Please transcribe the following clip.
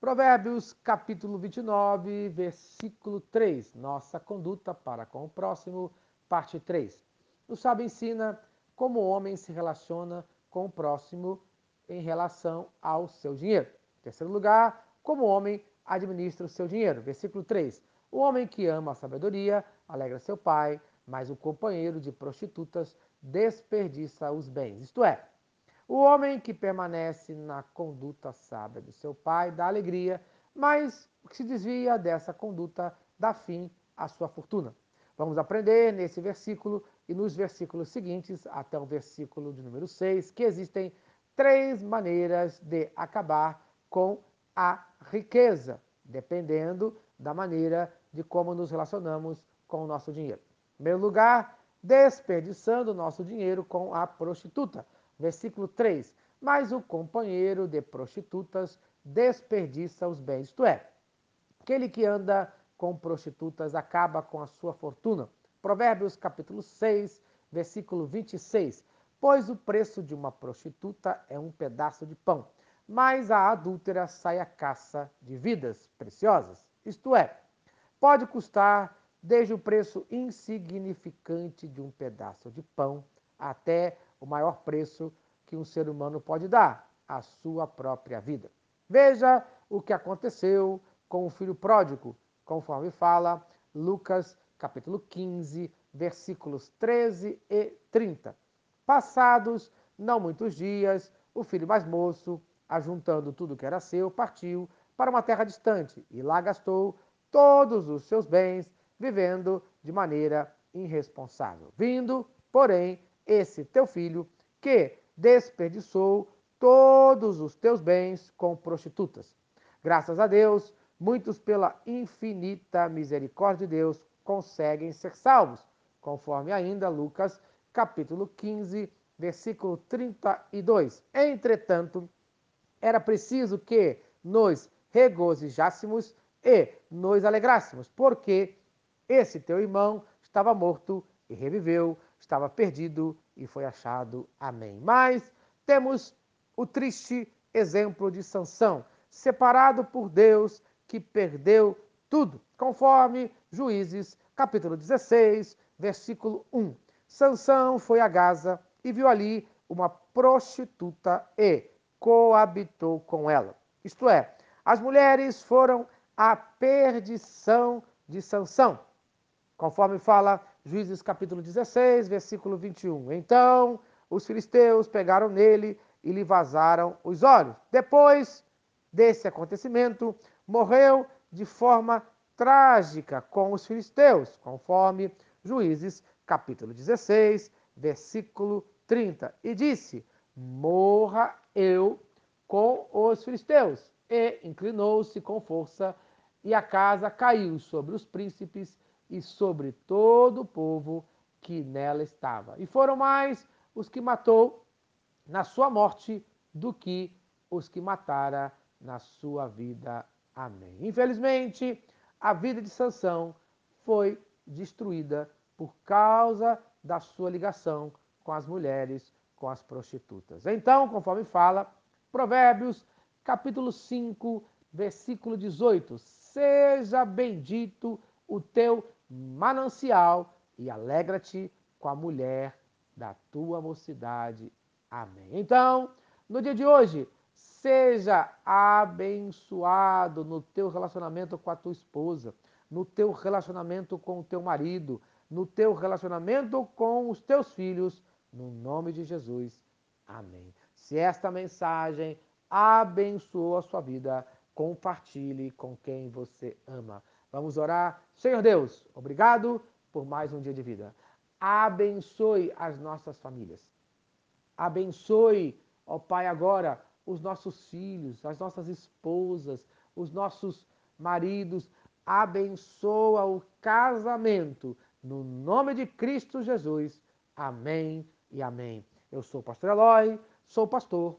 Provérbios capítulo 29, versículo 3. Nossa conduta para com o próximo, parte 3. O sábio ensina como o homem se relaciona com o próximo em relação ao seu dinheiro. Em terceiro lugar, como o homem administra o seu dinheiro. Versículo 3. O homem que ama a sabedoria alegra seu pai, mas o companheiro de prostitutas desperdiça os bens. Isto é, o homem que permanece na conduta sábia do seu pai dá alegria, mas o que se desvia dessa conduta dá fim à sua fortuna. Vamos aprender nesse versículo e nos versículos seguintes, até o versículo de número 6, que existem três maneiras de acabar com a riqueza, dependendo da maneira de como nos relacionamos com o nosso dinheiro. Em primeiro lugar, desperdiçando o nosso dinheiro com a prostituta. Versículo 3. Mas o companheiro de prostitutas desperdiça os bens, isto é, aquele que anda com prostitutas acaba com a sua fortuna. Provérbios capítulo 6, versículo 26. Pois o preço de uma prostituta é um pedaço de pão, mas a adúltera sai à caça de vidas preciosas. Isto é, pode custar desde o preço insignificante de um pedaço de pão até o maior preço que um ser humano pode dar, a sua própria vida. Veja o que aconteceu com o filho pródigo, conforme fala Lucas capítulo 15, versículos 13 e 30. Passados não muitos dias, o filho mais moço, ajuntando tudo que era seu, partiu para uma terra distante e lá gastou todos os seus bens, vivendo de maneira irresponsável. Vindo, porém, esse teu filho que desperdiçou todos os teus bens com prostitutas. Graças a Deus, muitos, pela infinita misericórdia de Deus, conseguem ser salvos, conforme ainda Lucas capítulo 15, versículo 32. Entretanto, era preciso que nos regozijássemos e nos alegrássemos, porque esse teu irmão estava morto e reviveu, estava perdido e foi achado. Amém. Mas temos o triste exemplo de Sansão, separado por Deus, que perdeu tudo, conforme Juízes, capítulo 16, versículo 1. Sansão foi a Gaza e viu ali uma prostituta e coabitou com ela. Isto é, as mulheres foram a perdição de Sansão, conforme fala Juízes capítulo 16, versículo 21. Então os filisteus pegaram nele e lhe vazaram os olhos. Depois desse acontecimento, morreu de forma trágica com os filisteus, conforme Juízes capítulo 16, versículo 30. E disse: Morra eu com os filisteus. E inclinou-se com força, e a casa caiu sobre os príncipes e sobre todo o povo que nela estava. E foram mais os que matou na sua morte do que os que matara na sua vida. Amém. Infelizmente, a vida de Sansão foi destruída por causa da sua ligação com as mulheres, com as prostitutas. Então, conforme fala Provérbios, capítulo 5, versículo 18: Seja bendito o teu manancial e alegra-te com a mulher da tua mocidade. Amém. Então, no dia de hoje, seja abençoado no teu relacionamento com a tua esposa, no teu relacionamento com o teu marido, no teu relacionamento com os teus filhos, no nome de Jesus. Amém. Se esta mensagem abençoou a sua vida, compartilhe com quem você ama. Vamos orar. Senhor Deus, obrigado por mais um dia de vida. Abençoe as nossas famílias. Abençoe, ó Pai, agora os nossos filhos, as nossas esposas, os nossos maridos. Abençoa o casamento. No nome de Cristo Jesus. Amém e amém. Eu sou o pastor Eloy, sou pastor